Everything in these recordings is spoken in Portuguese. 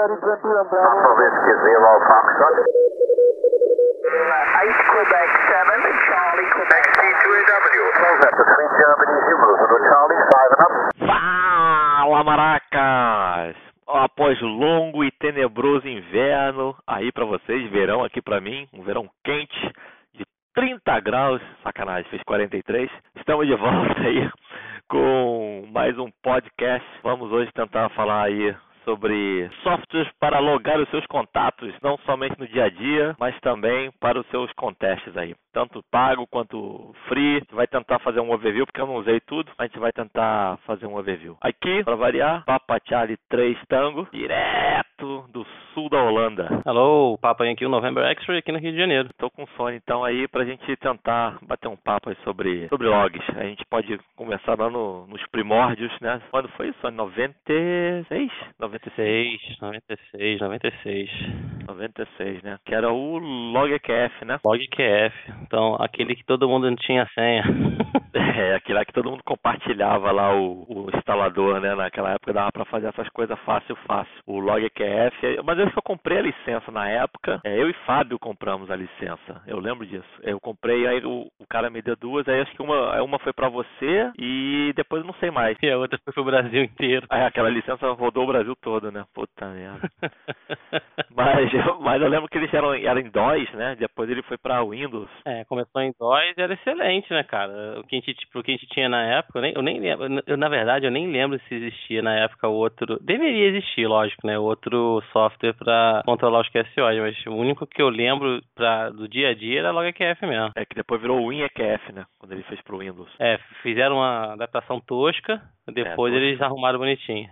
Charlie 21 Bravo. Papa Whiskey Zero Foxtrot. Ice Quebec 7, Charlie Quebec X-T2AW. Close up to three Germany Zulu. Zulu Charlie 5 and up. Fala, maracas! Após longo e tenebroso inverno, aí pra vocês, verão aqui pra mim, um verão quente de 30 graus, sacanagem, fez 43. Estamos de volta aí com mais um podcast. Vamos hoje tentar falar aí sobre softwares para logar os seus contatos, não somente no dia a dia, mas também para os seus contestes aí, tanto pago quanto free. Vai tentar fazer um overview, porque eu não usei tudo, a gente vai tentar fazer um overview. Aqui, para variar, Papa Charlie 3 Tango, direto do sul da Holanda. Alô, Papa aqui, o November X-Ray aqui no Rio de Janeiro. Tô com sono então aí pra gente tentar bater um papo aí sobre, sobre logs. A gente pode começar lá no, nos primórdios, né? Quando foi isso? Em 96? 96? 96, 96, 96. 96, né? Que era o LogQF, né? LogQF. Então, aquele que todo mundo não tinha senha. É, aquele lá que todo mundo compartilhava lá o, o instalador, né? Naquela época dava pra fazer essas coisas fácil, fácil. O LogQF, mas eu que eu comprei a licença na época. É, eu e Fábio compramos a licença. Eu lembro disso. Eu comprei, aí o, o cara me deu duas, aí acho que uma, uma foi pra você e depois não sei mais. E a outra foi pro Brasil inteiro. Aí aquela licença rodou o Brasil todo, né? Puta merda. mas, eu, mas eu lembro que eles eram, eram em DOS, né? Depois ele foi pra Windows. É, começou em DOS e era excelente, né, cara? O que a gente, pro que a gente tinha na época, eu nem, eu nem lembro, eu, na verdade, eu nem lembro se existia na época outro. Deveria existir, lógico, né? Outro software pra controlar os QSOs, mas o único que eu lembro pra, do dia a dia era LogQF mesmo. É que depois virou o WinEQF, né? Quando ele fez pro Windows. É, fizeram uma adaptação tosca, depois tosca. eles arrumaram bonitinho.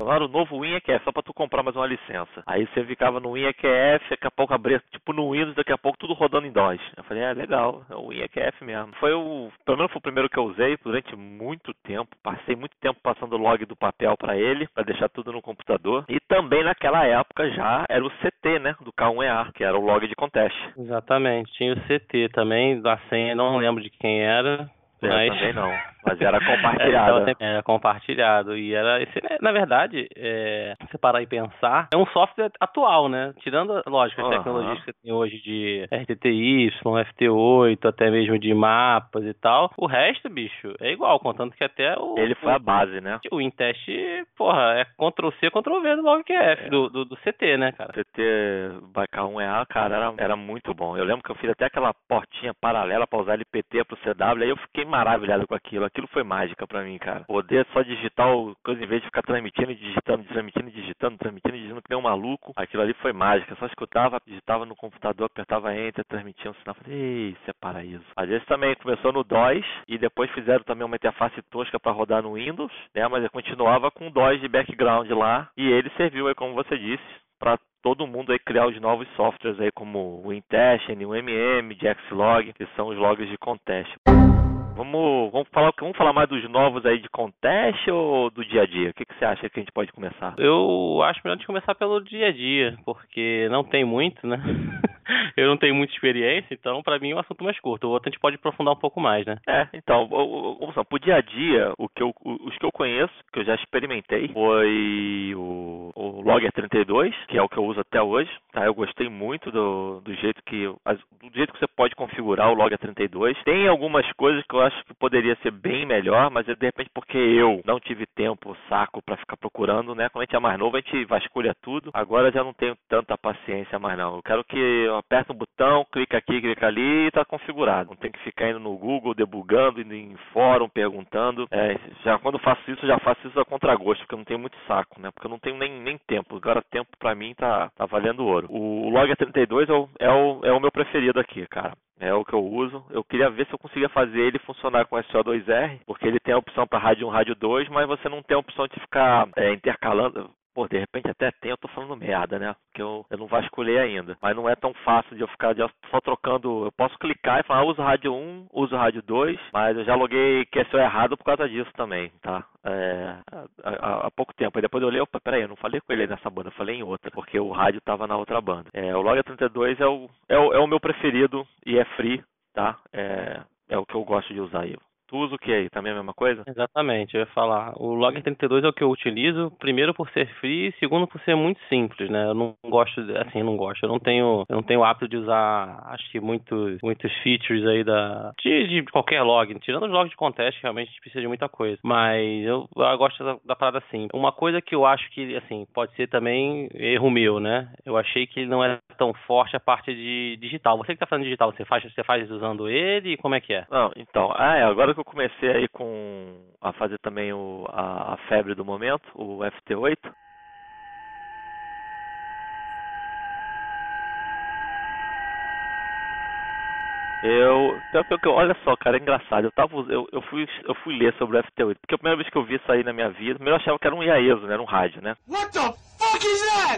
Agora o novo WinEQF, só pra tu comprar mais uma licença. Aí você ficava no WinEQF, daqui a pouco abria, tipo no Windows, daqui a pouco tudo rodando em DOS. Eu falei, é legal, é o WinEQF mesmo. Foi o, pelo menos foi o primeiro que eu usei durante muito tempo. Passei muito tempo passando o log do papel para ele, para deixar tudo no computador. E também naquela época já era o CT, né, do K1EA, que era o log de contest. Exatamente, tinha o CT também, da senha, não lembro de quem era. É, Mas... também não. Mas era compartilhado. Era, era compartilhado. E era esse, na verdade, é, se parar e pensar, é um software atual, né? Tirando, lógico, as Aham. tecnologias que você tem hoje de RTTY, FT8, até mesmo de mapas e tal. O resto, bicho, é igual, contanto que até o. Ele foi a base, né? O Intest, porra, é Ctrl-C, Ctrl-V do LogQF, do, do, do CT, né, cara? CT by K1EA, cara, era, era muito bom. Eu lembro que eu fiz até aquela portinha paralela para usar LPT pro CW, aí eu fiquei maravilhado com aquilo. Aquilo foi mágica pra mim, cara. Poder só digitar coisa em vez de ficar transmitindo, digitando, transmitindo, digitando, transmitindo, digitando que nem um maluco. Aquilo ali foi mágica. Só escutava, digitava no computador, apertava enter, transmitia um sinal. Falei, Ei, isso é paraíso. Às vezes também começou no DOS e depois fizeram também uma interface tosca para rodar no Windows, né? Mas eu continuava com o DOS de background lá e ele serviu aí, como você disse, para todo mundo aí criar os novos softwares aí como o Intest, o MM, Xlog, que são os logs de contest. Vamos, vamos falar, vamos falar mais dos novos aí de contest ou do dia a dia? O que, que você acha que a gente pode começar? Eu acho melhor de começar pelo dia a dia, porque não tem muito, né? eu não tenho muita experiência, então pra mim é um assunto mais curto. O outro a gente pode aprofundar um pouco mais, né? É, então, vamos lá, pro dia a dia, o que eu, os que eu conheço, que eu já experimentei, foi o, o Logger 32, que é o que eu uso até hoje, tá? Eu gostei muito do, do jeito que do jeito que você pode configurar o Logger 32. Tem algumas coisas que eu acho que poderia ser bem melhor, mas é de repente porque eu não tive tempo, saco pra ficar procurando, né? Quando a gente é mais novo, a gente vasculha tudo. Agora já não tenho tanta paciência mais não. Eu quero que eu aperte um botão, clica aqui, clica ali e tá configurado. Não tem que ficar indo no Google, debugando, indo em fórum, perguntando. É, já quando faço isso, já faço isso a contragosto, porque eu não tenho muito saco, né? Porque eu não tenho nem, nem tempo. Agora tempo pra mim tá, tá valendo ouro. O Logger 32 é o, é, o, é o meu preferido aqui, cara. É o que eu uso. Eu queria ver se eu conseguia fazer ele funcionar com SO2R, porque ele tem a opção para rádio 1, rádio 2, mas você não tem a opção de ficar é, intercalando. Pô, de repente até tem, eu tô falando merda, né? Porque eu, eu não vasculhei ainda. Mas não é tão fácil de eu ficar só trocando. Eu posso clicar e falar, ah, uso rádio 1, uso rádio 2, mas eu já loguei QSO errado por causa disso também, tá? É, há, há- pouco tempo. Aí depois eu olhei, opa, peraí, eu não falei com ele nessa banda, eu falei em outra, porque o rádio tava na outra banda. É, o Logger 32 é o, é, o, é o meu preferido e é free, tá? É, é o que eu gosto de usar aí. Tu usa o que aí? Também é a mesma coisa? Exatamente, eu ia falar. O Logger 32 é o que eu utilizo, primeiro por ser free, segundo por ser muito simples, né? Eu não gosto, assim, eu não gosto. Eu não tenho, eu não tenho o hábito de usar, acho que muitos, muitos features aí da de, de qualquer log, tirando os logs de contest, realmente a gente precisa de muita coisa. Mas eu, eu gosto da, da parada assim. Uma coisa que eu acho que, assim, pode ser também erro meu, né? Eu achei que ele não era tão forte a parte de digital. Você que tá fazendo digital, você faz, você faz usando ele? Como é que é? Não, então, ah, é, agora que eu comecei aí com a fazer também o, a, a febre do momento, o FT8, Eu, eu, olha só, cara, é engraçado. Eu tava, eu, eu fui, eu fui ler sobre o FT8 porque a primeira vez que eu vi isso aí na minha vida, eu achava que era um IAESO, né, era um rádio, né? What the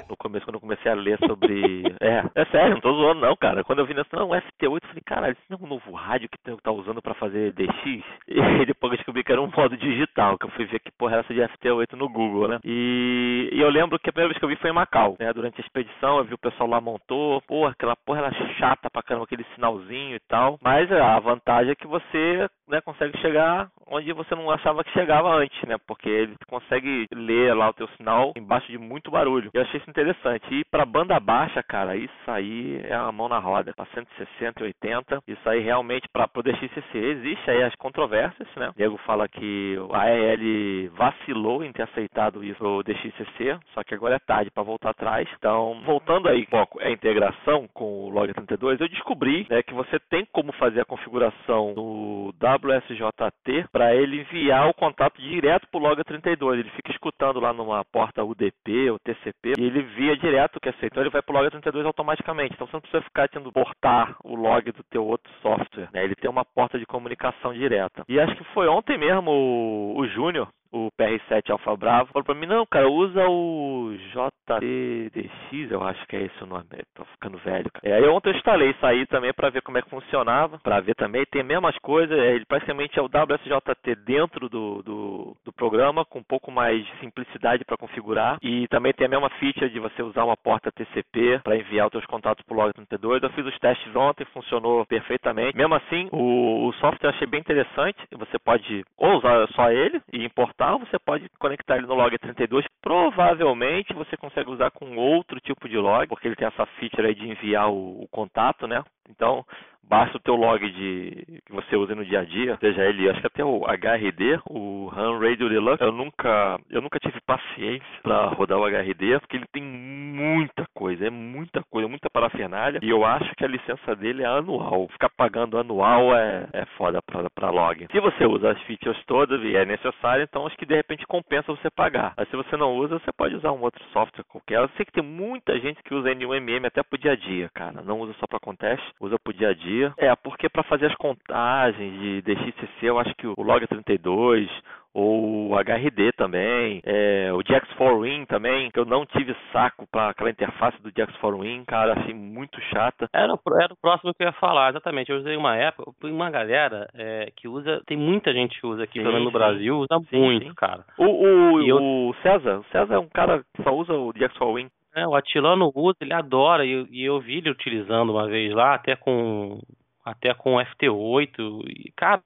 No começo, quando eu comecei a ler sobre, é, é sério, não tô zoando não, cara. Quando eu vi nessa, não, o FT8, eu falei, caralho, isso não é um novo rádio que eu tá usando para fazer DX? E depois eu descobri que era um modo digital, que eu fui ver que porra era essa de FT8 no Google, né? E, e eu lembro que a primeira vez que eu vi foi em Macau, né? Durante a expedição, eu vi o pessoal lá montou, porra, aquela porra era chata pra caramba, aquele sinalzinho e tal tal. Mas a vantagem é que você né, consegue chegar onde você não achava que chegava antes, né? Porque ele consegue ler lá o teu sinal embaixo de muito barulho. Eu achei isso interessante. E para banda baixa, cara, isso aí é a mão na roda. Para 160 e 80, isso aí realmente para o DXCC existe aí as controvérsias, né? Diego fala que a AEL vacilou em ter aceitado isso o DXCC, só que agora é tarde para voltar atrás. Então, voltando aí, foco é a integração com o Log 32, eu descobri né, que você tem como fazer a configuração do WSJT para ele enviar o contato direto para o Log 32. Ele fica escutando lá numa porta UDP ou TCP e ele via direto o que é aceito. Então ele vai para o Log 32 automaticamente. Então você não precisa ficar tendo portar o log do teu outro software. Né? Ele tem uma porta de comunicação direta. E acho que foi ontem mesmo o, o Júnior o PR7 Alfa Bravo, falou pra mim, não, cara, usa o JTDX, eu acho que é esse o nome, tô ficando velho, cara. Aí ontem eu instalei isso aí também para ver como é que funcionava, para ver também, tem as mesmas coisas, ele praticamente é o WSJT dentro do, do, do programa, com um pouco mais de simplicidade para configurar, e também tem a mesma feature de você usar uma porta TCP para enviar os seus contatos pro Log32, eu fiz os testes ontem, funcionou perfeitamente, mesmo assim, o, o software eu achei bem interessante, você pode ou usar só ele e importar você pode conectar ele no log 32. Provavelmente você consegue usar com outro tipo de log, porque ele tem essa feature aí de enviar o, o contato, né? Então, basta o teu log de que você usa no dia a dia, seja ele, acho que até o HRD, o RAM Radio Deluxe, eu nunca, eu nunca tive paciência para rodar o HRD, porque ele tem muita coisa, é muita coisa, muita parafernália, e eu acho que a licença dele é anual. Ficar pagando anual é, é foda para log. Se você usa as features todas e é necessário, então acho que de repente compensa você pagar. Mas se você não usa, você pode usar um outro software qualquer. Eu sei que tem muita gente que usa NUMM até pro dia a dia, cara. Não usa só para contest, usa pro dia a dia dia. É, porque para fazer as contagens de DXCC, eu acho que o Log32 ou o HRD também, é, o JAX4Win também, que eu não tive saco para aquela interface do JAX4Win, cara, achei muito chata. Era, era o próximo que eu ia falar, exatamente. Eu usei uma época, uma galera é, que usa, tem muita gente que usa aqui, sim, pelo menos no Brasil, usa sim, muito, sim. cara. O, o, eu... César, o César é um cara que só usa o JAX4Win. É, o Atilano usa, ele adora, e, e eu vi ele utilizando uma vez lá, até com até com FT8 e cara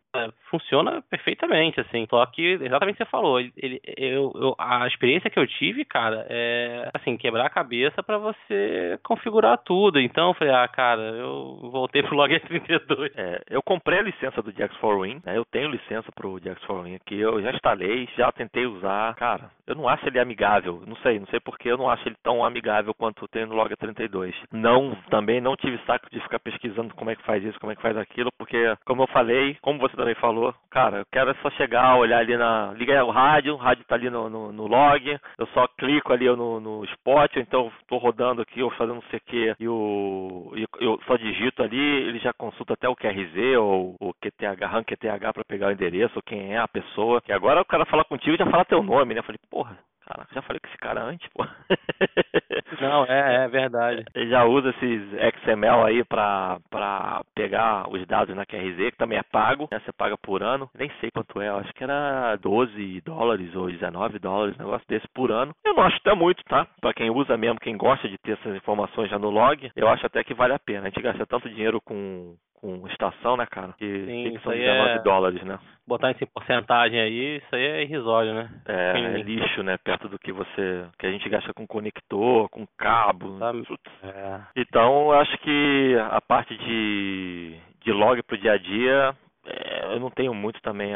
funciona perfeitamente assim. Só que exatamente o que você falou ele, eu, eu, a experiência que eu tive cara é assim quebrar a cabeça para você configurar tudo. Então eu falei ah cara eu voltei pro log 32 é, eu comprei a licença do Jax4Win né? eu tenho licença pro Jax4Win aqui eu já instalei já tentei usar. Cara eu não acho ele amigável não sei não sei porque eu não acho ele tão amigável quanto tem no log 32 não também não tive saco de ficar pesquisando como é que faz isso como como é que faz aquilo, porque, como eu falei, como você também falou, cara, eu quero só chegar, olhar ali na. Liga o rádio, o rádio tá ali no, no, no log, eu só clico ali no, no spot, ou então tô rodando aqui, ou fazendo não sei o que, e o. E eu só digito ali, ele já consulta até o QRZ ou o QTH, RAM QTH para pegar o endereço, quem é a pessoa. E agora o cara fala contigo já fala teu nome, né? Eu falei, porra, Caraca, já falei com esse cara antes, pô. Não, é, é verdade. Ele já usa esses XML aí pra, pra pegar os dados na QRZ, que também é pago, né? Você paga por ano. Nem sei quanto é, acho que era 12 dólares ou 19 dólares, um negócio desse por ano. Eu não acho até muito, tá? Pra quem usa mesmo, quem gosta de ter essas informações já no log, eu acho até que vale a pena. A gente gasta tanto dinheiro com com estação, né, cara? Que, Sim, que são aí 19 é- dólares, né? Botar isso em porcentagem aí, isso aí é irrisório, né? É, é lixo, né? Perto do que você. que a gente gasta com conector, com cabo. Tá. Putz. É. Então, eu acho que a parte de, de log pro dia a dia, é, eu não tenho muito também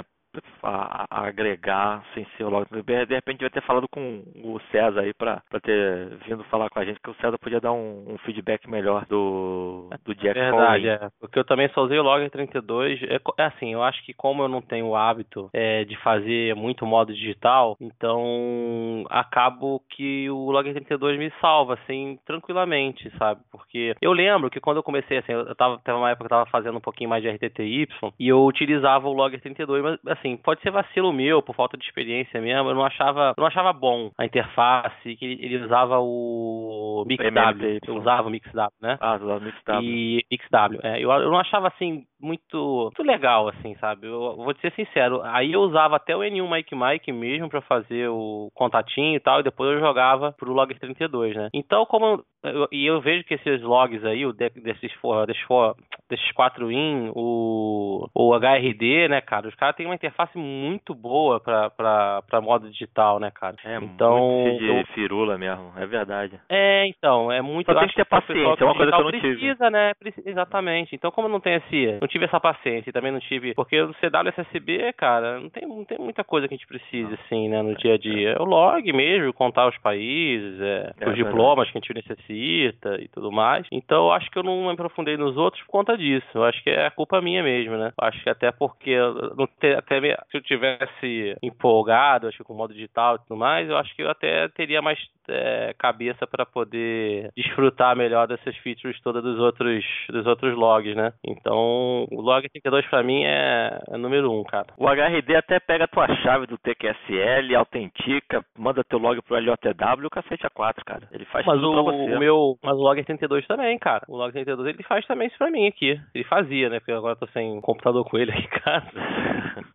a, a- agregar sem ser o log. De de repente, vai ter falado com o César aí pra, pra ter vindo falar com a gente, que o César podia dar um, um feedback melhor do, do Jack Verdade, Pauling. é. Porque eu também só usei o Logger 32. É, é assim, eu acho que como eu não tenho o hábito é, de fazer muito modo digital, então acabo que o Logger 32 me salva, assim, tranquilamente, sabe? Porque eu lembro que quando eu comecei, assim, eu tava, teve uma época que eu tava fazendo um pouquinho mais de RTTY e eu utilizava o Logger 32, mas assim, pode ser vacilo meu, por falta de experiência mesmo, eu não achava, eu não achava bom a interface, que ele, ele usava o MixW, eu usava o MixW, né? Ah, do lado do E XW. É, eu, eu não achava assim muito, muito legal, assim, sabe? Eu vou te ser sincero. Aí eu usava até o N1 Mike Mike mesmo pra fazer o contatinho e tal, e depois eu jogava pro Logger 32, né? Então, como eu, e eu vejo que esses logs aí, o de- desses for, desses, for, desses 4 in, o, o HRD, né, cara? Os caras têm uma interface muito boa pra, pra, pra modo digital, né, cara? É então, muito de eu- firula mesmo, é verdade. é, então, é muito. Só tem que ter paciência, é uma coisa que eu não tive. Precisa, né? Exatamente. Então, como não tenho esse, não tive essa paciência e também não tive, porque o CWSSB, cara, não tem, não tem muita coisa que a gente precise assim, né, no dia a dia. É o log mesmo, contar os países, é, É, os diplomas que a gente necessita e tudo mais. Então, eu acho que eu não me aprofundei nos outros por conta disso. Eu acho que é culpa minha mesmo, né? Eu acho que até porque não ter, até me- se eu tivesse empolgado, acho que com o modo digital e tudo mais, eu acho que eu até teria mais é, cabeça para poder desfrutar melhor dessas features todas dos outros dos outros logs, né? Então, o log 32 para mim é, é número um, cara. O HRD até pega a tua chave do TQSL, autentica, manda teu log pro LJW o cacete a 4, cara. Ele faz Mas tudo o, pra você. o meu, mas o log 32 também, cara. O log 32 ele faz também isso pra mim aqui. Ele fazia, né? Porque agora eu tô sem computador com ele aqui em casa.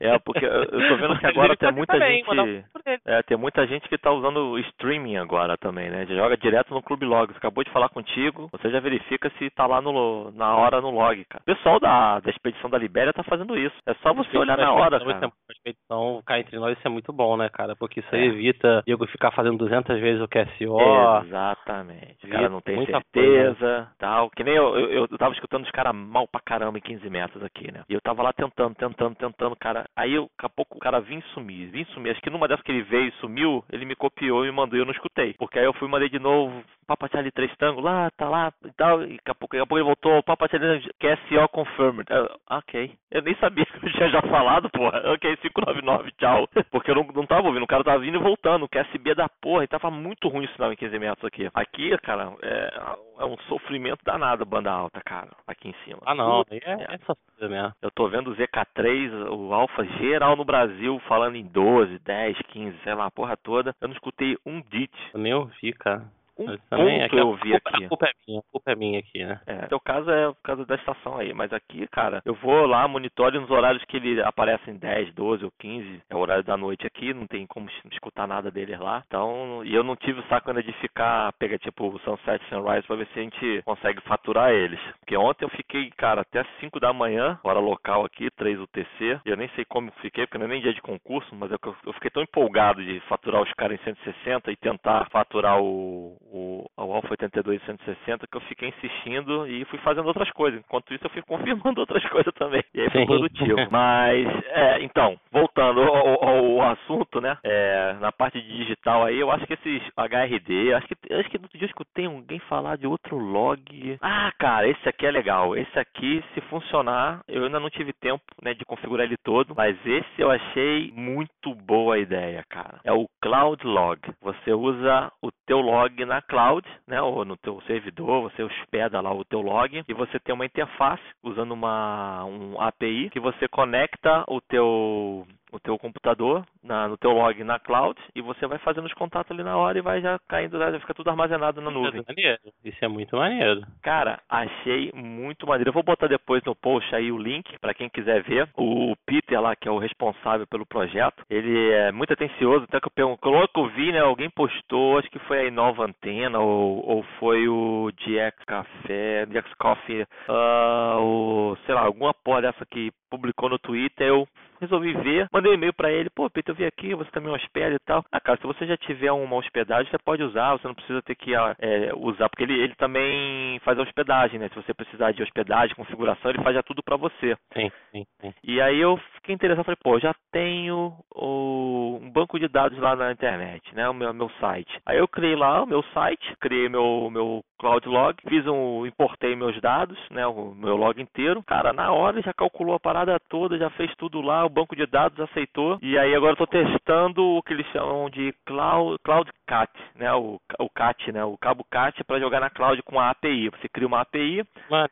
É, porque eu tô vendo que agora tem muita também, gente. É, tem muita gente que tá usando o streaming agora também, né? Já joga direto no Clube Logs. Acabou de falar contigo, você já verifica se tá lá no, na hora no log, cara. O pessoal da, da expedição da Libéria tá fazendo isso. É só você olhar na hora, cara. expedição, cá entre nós, isso é muito bom, né, cara? Porque isso aí É. evita eu ficar fazendo 200 vezes o QSO. Exatamente. O cara não tem certeza, tal. Que nem eu, eu, eu tava escutando os caras mal pra caramba em 15 metros aqui, né? E eu tava lá tentando, tentando, tentando, cara. Aí eu, daqui a pouco o cara vinha sumir, vinha sumir. Acho que numa dessas que ele veio e sumiu, ele me copiou e me mandou e eu não escutei. Porque aí eu fui mandei de novo, Papa Charlie três tango, lá, tá lá e tal. E daqui a pouco, daqui a pouco ele voltou, Papa Charlie QSO confirmed. Eu, ok. Eu nem sabia que eu tinha já falado, porra. Ok, 599, tchau. Porque eu não, não tava ouvindo, o cara tava vindo e voltando. O QSB da porra, e tava muito ruim o sinal em 15 metros aqui. Aqui, cara, é, é um sofrimento danado banda alta, cara, aqui em cima. Ah, não. Puta é, merda. é sofrido mesmo. Eu tô vendo o ZK3, o Alfa geral no Brasil, falando em 12, 10, 15, sei lá, a porra toda. Eu não escutei um dit. Eu nem ouvi, cara. Um Mas ponto aqui a eu ouvi culpa- aqui. A culpa é minha, a culpa é minha aqui, né? É, teu caso é por causa da estação aí, mas aqui, cara, eu vou lá, monitore nos horários que ele aparece em 10, 12 ou 15, é o horário da noite aqui, não tem como escutar nada deles lá. Então, e eu não tive o saco ainda de ficar, pegar tipo o Sunset Sunrise pra ver se a gente consegue faturar eles. Porque ontem eu fiquei, cara, até 5 da manhã, hora local aqui, 3 UTC, e eu nem sei como fiquei, porque não é nem dia de concurso, mas é que eu, eu fiquei tão empolgado de faturar os caras em 160 e tentar faturar o, o, o Alpha 82 em 160 que eu fiquei insistindo e fui fazendo outras coisas. Enquanto isso, eu fui confirmando outras coisas também. E aí foi Sim. produtivo. Mas, é, então, voltando ao, ao- ao assunto, né? É, na parte digital aí, eu acho que esses HRD, acho que acho que no outro dia eu escutei alguém falar de outro log. Ah, cara, esse aqui é legal. Esse aqui, se funcionar, eu ainda não tive tempo, né, de configurar ele todo, mas esse eu achei muito boa a ideia, cara. É o Cloud Log. Você usa o teu log na cloud, né, ou no teu servidor, você hospeda lá o teu log e você tem uma interface usando uma um API que você conecta o teu teu computador, na, no teu log na cloud, e você vai fazendo os contatos ali na hora e vai já caindo, já fica tudo armazenado na nuvem. Isso é maneiro. Isso é muito maneiro. Cara, achei muito maneiro. Eu vou botar depois no post aí o link para quem quiser ver. O Peter lá, que é o responsável pelo projeto, ele é muito atencioso. Até que eu pergunto, que eu vi, né? Alguém postou, acho que foi a Inova Antena ou, ou foi o DX Café, DX Coffee, uh, ou sei lá, alguma porra dessa que publicou no Twitter. Eu resolvi ver, mandei um e-mail para ele, pô, Peter, eu vi aqui, você também hospeda e tal. Ah, cara, se você já tiver uma hospedagem, você pode usar, você não precisa ter que é, usar, porque ele, ele também faz a hospedagem, né? Se você precisar de hospedagem, configuração, ele faz já tudo para você. Sim, sim, sim. E aí eu fiquei interessado, falei, pô, já tenho o, um banco de dados lá na internet, né? O meu, meu site. Aí eu criei lá o meu site, criei meu, meu Cloud Log, fiz um, importei meus dados, né, o meu log inteiro. Cara, na hora já calculou a parada toda, já fez tudo lá, o banco de dados aceitou. E aí agora eu tô testando o que eles chamam de Cloud, Cloud CAT, né, o, o CAT, né, o cabo CAT para jogar na cloud com a API. Você cria uma API,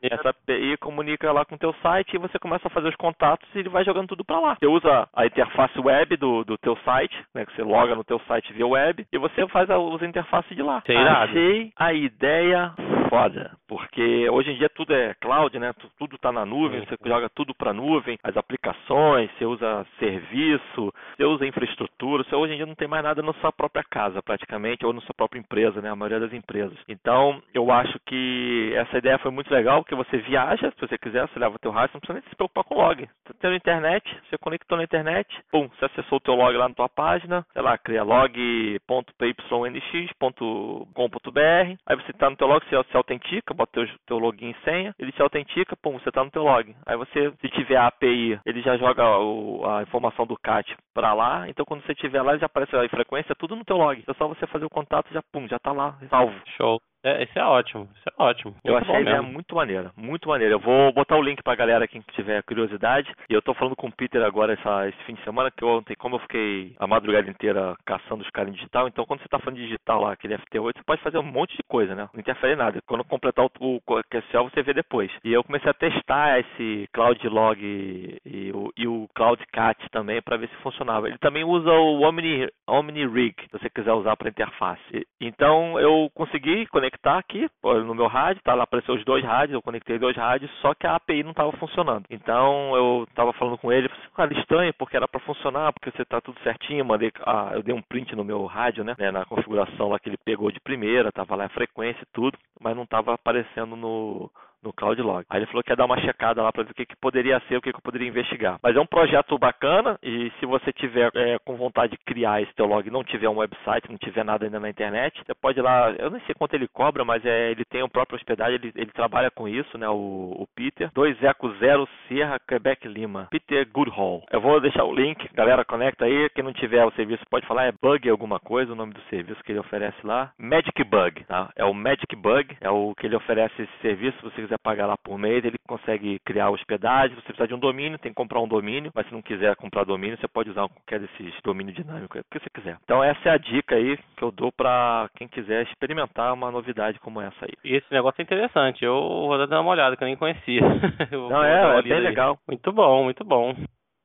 essa API comunica lá com o teu site e você começa a fazer os contatos e ele vai jogando tudo para lá. Você usa a interface web do, do teu site, né, que você loga no teu site via web e você faz a, usa a interface de lá. Achei a ideia Bye. Foda, porque hoje em dia tudo é cloud, né? Tudo está na nuvem, você joga tudo para nuvem, as aplicações, você usa serviço, você usa infraestrutura, você hoje em dia não tem mais nada na sua própria casa, praticamente, ou na sua própria empresa, né? A maioria das empresas. Então, eu acho que essa ideia foi muito legal, porque você viaja, se você quiser, você leva o teu rádio, não precisa nem se preocupar com log. Você tem na internet, você conectou na internet, pum, você acessou o teu log lá na tua página, sei lá, cria log.pynx.com.br, aí você está no teu log, você autentica, bota teu, teu login e senha, ele se autentica, pum, você está no teu log. Aí você, se tiver a API, ele já joga o, a informação do CAT para lá, então quando você tiver lá, já aparece a frequência, tudo no teu log. É só você fazer o contato, já pum, já está lá, salvo. Show. É, isso é ótimo, isso é ótimo. eu achei a ideia muito maneira, muito maneira. Eu vou botar o link pra galera quem tiver curiosidade. E eu tô falando com o Peter agora essa, esse fim de semana, que ontem, como eu fiquei a madrugada inteira caçando os caras em digital, então quando você tá falando de digital lá, aquele FT8, você pode fazer um monte de coisa, né? Não interfere nada. Quando completar o, o QSL, você vê depois. E eu comecei a testar esse Cloud Log e, e, o, e o Cloud Cat também para ver se funcionava. Ele também usa o Omni, Omni Rig, se você quiser usar para interface. Então eu consegui conectar conectar aqui no meu rádio, tá lá apareceu os dois rádios, eu conectei dois rádios, só que a API não estava funcionando. Então eu estava falando com ele, cara, estranho, porque era para funcionar, porque você tá tudo certinho, mandei, ah, eu dei um print no meu rádio, né, né, na configuração lá que ele pegou de primeira, tava lá a frequência e tudo, mas não estava aparecendo no no CloudLog. Aí ele falou que ia dar uma checada lá para ver o que, que poderia ser, o que, que eu poderia investigar. Mas é um projeto bacana e se você tiver é, com vontade de criar esse teu log e não tiver um website, não tiver nada ainda na internet, você pode ir lá, eu não sei quanto ele cobra, mas é, ele tem o próprio hospedagem, ele, ele trabalha com isso, né, o, o Peter. 2 Eco 0 Sierra Quebec Lima. Peter Goodhall. Eu vou deixar o link, galera, conecta aí, quem não tiver o serviço pode falar, é Bug alguma coisa, o nome do serviço que ele oferece lá. Magic Bug, tá? É o Magic Bug, é o que ele oferece esse serviço, se você quiser pagar lá por mês, ele consegue criar hospedagem. Se você precisar de um domínio, tem que comprar um domínio, mas se não quiser comprar domínio, você pode usar qualquer desses domínios dinâmicos, o que você quiser. Então essa é a dica aí que eu dou para quem quiser experimentar uma novidade como essa aí. E esse negócio é interessante, eu vou dar uma olhada que eu nem conhecia. eu não, é, é bem aí. legal. Muito bom, muito bom.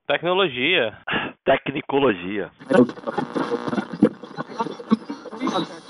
Tecnologia. Tecnicologia.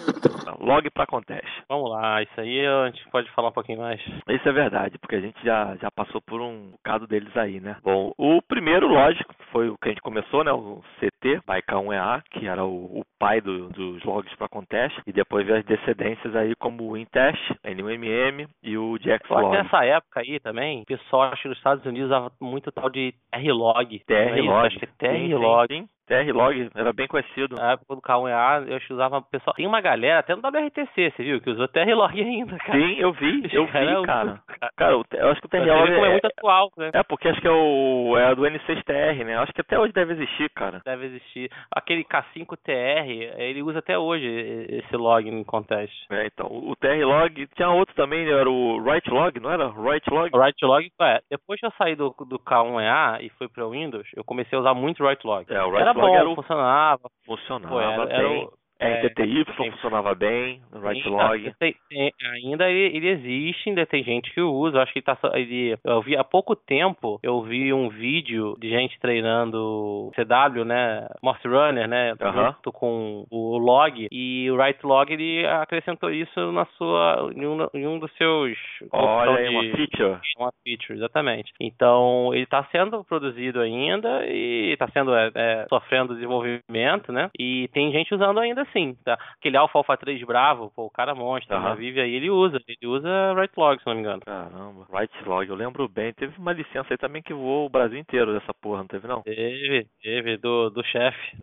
log para contest. Vamos lá, isso aí a gente pode falar um pouquinho mais. Isso é verdade, porque a gente já, já passou por um bocado deles aí, né? Bom, o primeiro, lógico, foi o que a gente começou, né? O CT, K1EA, que era o, o pai do, dos logs para contest, e depois veio as descendências aí como o Intest, NUMM e o JXLog. Só que nessa época aí também, o pessoal acho que nos Estados Unidos usava muito tal de TR-Log. TR-Log. Acho que é TR-Log. TR-Log era bem conhecido. Na época do K1A, eu usava pessoal. Tem uma galera, até no WRTC, você viu, que usou TR-Log ainda, cara. Sim, eu vi, eu vi, cara. Cara, eu acho que o TR-Log é... é muito atual, né? É, porque acho que é o é do N6TR, né? Acho que até hoje deve existir, cara. Deve existir. Aquele K5TR, ele usa até hoje esse log em contest. É, então, o TR-Log, tinha outro também, era o Write-Log, não era? Write-Log? Write-Log, é. Depois que eu saí do, do K1EA e fui para o Windows, eu comecei a usar muito Write-Log. É, o Write-Log era bom, funcionava. Funcionava Pô, era, bem. Era, É, RTTY tem- funcionava bem, no right Sim, log. tem- tem- ainda ele, existe, ainda tem gente que usa. Eu acho que ele tá. Ele, eu vi há pouco tempo, eu vi um vídeo de gente treinando CW, né? Morse Runner, né? Aham. Junto com o log. E o right log ele acrescentou isso na sua. em um, em um dos seus. Olha aí, uma feature. uma feature, exatamente. Então, ele está sendo produzido ainda e está sendo é, é, sofrendo desenvolvimento, né? E tem gente usando ainda assim, tá? Aquele Alpha Alpha 3 Bravo, pô, o cara monstro, Aham. né? Vive aí, ele usa. Ele usa right log, se não me engano. Caramba, right log, eu lembro bem. Teve uma licença aí também que voou o Brasil inteiro dessa porra, não teve não? Teve, teve, do, do chefe.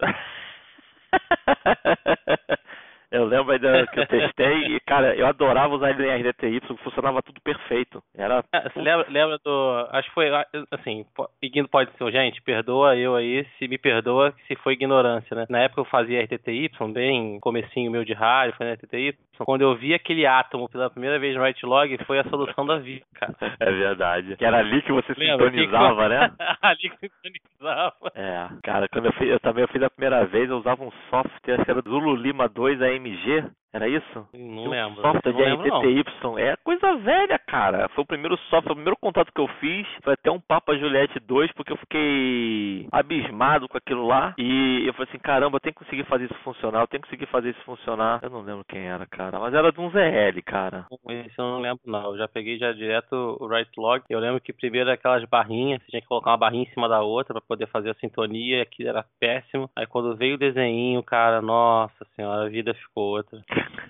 Eu lembro ainda que eu testei e, cara, eu adorava usar ele em RDTY, funcionava tudo perfeito. Era. Ah, Você lembra, lembra do. Acho que foi. ah, Assim, igno- pode ser, gente, perdoa eu aí, se me perdoa se foi ignorância, né? Na época eu fazia RTTY, bem comecinho meu de rádio, foi na RTTY. Quando eu vi aquele átomo pela primeira vez no right log, foi a solução da vida, cara. É verdade. Que era ali que você Lembra? sintonizava, né? Ali que sintonizava. É, cara, quando eu fiz, eu também eu fiz a primeira vez, eu usava um software, que era Zulu Lima 2 AMG, era isso? Não lembro. software de. RTTY, é coisa velha, cara. Foi o primeiro software, o primeiro contato que eu fiz, foi até um Papa Juliette 2, porque eu fiquei abismado com aquilo lá. E eu falei assim, caramba, eu tenho que conseguir fazer isso funcionar, eu tenho que conseguir fazer isso funcionar. Eu não lembro quem era, cara, mas era de um ZL, cara. Esse eu não lembro, não. Eu já peguei já direto o right log. Eu lembro que primeiro aquelas barrinhas, você tinha que colocar uma barrinha em cima da outra pra poder fazer a sintonia, e aquilo era péssimo. Aí quando veio o desenho, cara, nossa senhora, a vida ficou outra.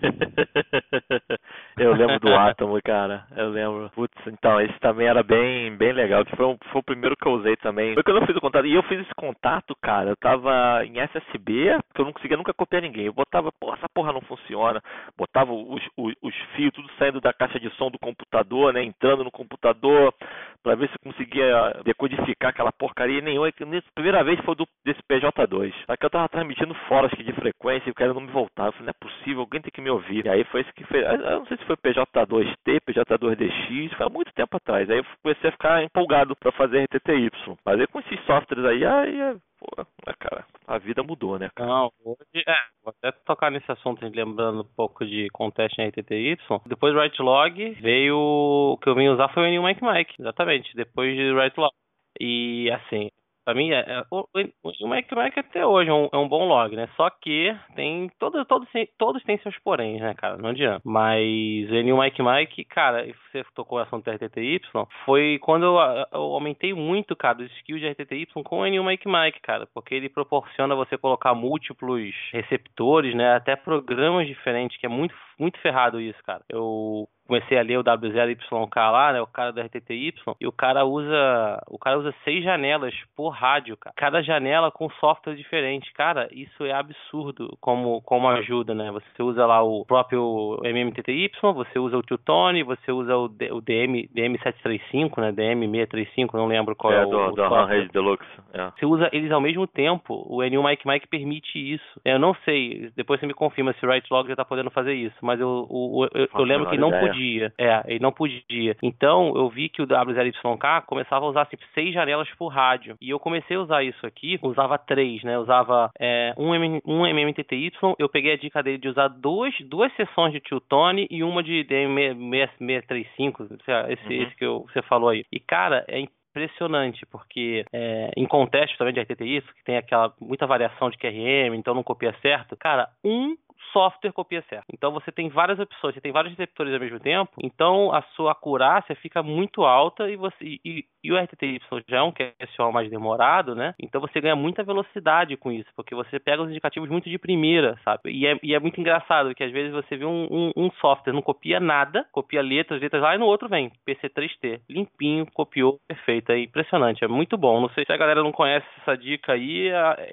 eu lembro do Atom, cara. Eu lembro. Putz, então, esse também era bem, bem legal. Que foi, um- foi o primeiro que eu usei também. Foi quando eu fiz o contato. E eu fiz esse contato, cara. Eu tava em SSB, que eu não conseguia nunca copiar ninguém. Eu botava, pô, essa porra não funciona. Botava os, os, os fios tudo saindo da caixa de som do computador, né? Entrando no computador, pra ver se conseguia decodificar aquela porcaria. Nenhuma. nessa primeira vez foi do, desse PJ2. Só que eu tava transmitindo fora acho que de frequência e o cara não me voltava. Eu falei, não é possível, alguém tem que me ouvir. E aí foi isso que fez. Eu não sei se foi PJ2T, PJ2DX, foi há muito tempo atrás. Aí eu comecei a ficar empolgado pra fazer RTTY. Aí com esses softwares aí, aí, é, pô, é, cara, a vida mudou, né, cara? Não, hoje, é, vou até tocar nesse assunto, lembrando um pouco de contest em RTTY. Depois do right log, veio, o que eu vim usar foi o New Mike Mike, exatamente, depois de right log. E, assim, pra mim, é, é, o, o Mike até hoje é um, é um bom log, né? Só que tem, todo, todos, todos têm seus poréns, né, cara? Não adianta. Mas o New Mike Mike, cara, você tocou o assunto RTTY, foi quando eu, eu aumentei muito, cara, os skills de RTTY com o New Mike Mike, cara, porque ele proporciona você colocar múltiplos receptores, né, até programas diferentes, que é muito, muito ferrado isso, cara. Eu comecei a ler o W0YK lá, né, o cara do RTTY, e o cara usa, o cara usa seis janelas por rádio, cara. Cada janela com software diferente. Cara, isso é absurdo como como ajuda, né? Você usa lá o próprio MMTTY, você usa o Tune, você usa o, D, o DM DM735, né, DM635, não lembro qual é, é o, do, o do software. Rage Deluxe. É. Você usa eles ao mesmo tempo. O Enil Mike Mike permite isso. Eu não sei, depois você me confirma se o Right Log já tá podendo fazer isso, mas eu, eu, eu lembro que não ideia. podia. É, ele não podia. Então, eu vi que o W0YK começava a usar assim, seis janelas por rádio. E eu comecei a usar isso aqui, usava três, né? Usava é, um, M, um MMTTY, eu peguei a dica dele de usar dois, duas sessões de Tune e uma de DM635, esse, Uhum. esse que eu, você falou aí. E, cara, é impressionante, porque é, em contexto também de RTTI, que tem aquela muita variação de QRM, então não copia certo, cara, um software copia certo. Então você tem várias opções, você tem vários receptores ao mesmo tempo, então a sua acurácia fica muito alta e você e, e o RTTY já é um QSO mais demorado, né? Então você ganha muita velocidade com isso, porque você pega os indicativos muito de primeira, sabe? E é, e é muito engraçado que às vezes você vê um, um, um software não copia nada, copia letras, letras lá e no outro vem PC3T, limpinho, copiou, perfeito, é impressionante, é muito bom. Não sei se a galera não conhece essa dica aí,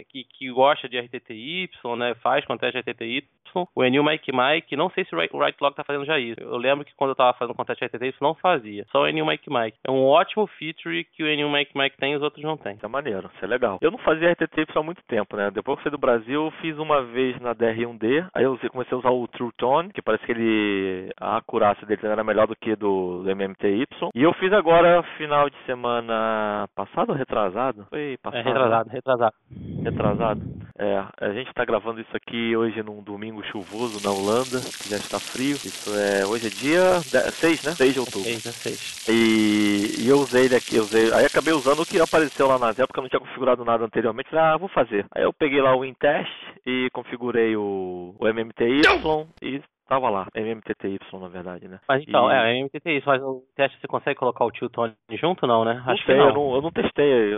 que, que gosta de RTTY, né? Faz conteste RTTY. O Enil Mike Mike, não sei se o Right o Right Log tá fazendo já isso. Eu lembro que quando eu tava fazendo conteste RTTY, não fazia. Só o Enil Mike Mike. É um ótimo feature que o Enil Mike Mike tem e os outros não têm. Isso é maneiro, isso é legal. Eu não fazia RTTY há muito tempo, né? Depois que eu saí do Brasil, eu fiz uma vez na DR1D, aí eu usei- comecei a usar o True Tone, que parece que ele a acurácia dele era melhor do que do, do MMTY. E eu fiz agora, final de semana passado ou retrasado? Foi É passado? né? retrasado, retrasado. retrasado. É, a gente tá gravando isso aqui hoje num domingo chuvoso na Holanda, que já está frio. Isso é. Hoje é dia 6, né? 6 de outubro. 6, né? 6. E, e eu usei ele aqui, eu usei. Aí acabei usando o que apareceu lá na Zé, porque eu não tinha configurado nada anteriormente. Falei, ah, vou fazer. Aí eu peguei lá o WinTest e configurei o, o MMTY e Tava lá, MMTTY na verdade, né? Mas então, E- é, MMTTY, mas o teste você consegue colocar o Tilton junto não, né? Não Acho sei, que não. Eu, não, eu não testei.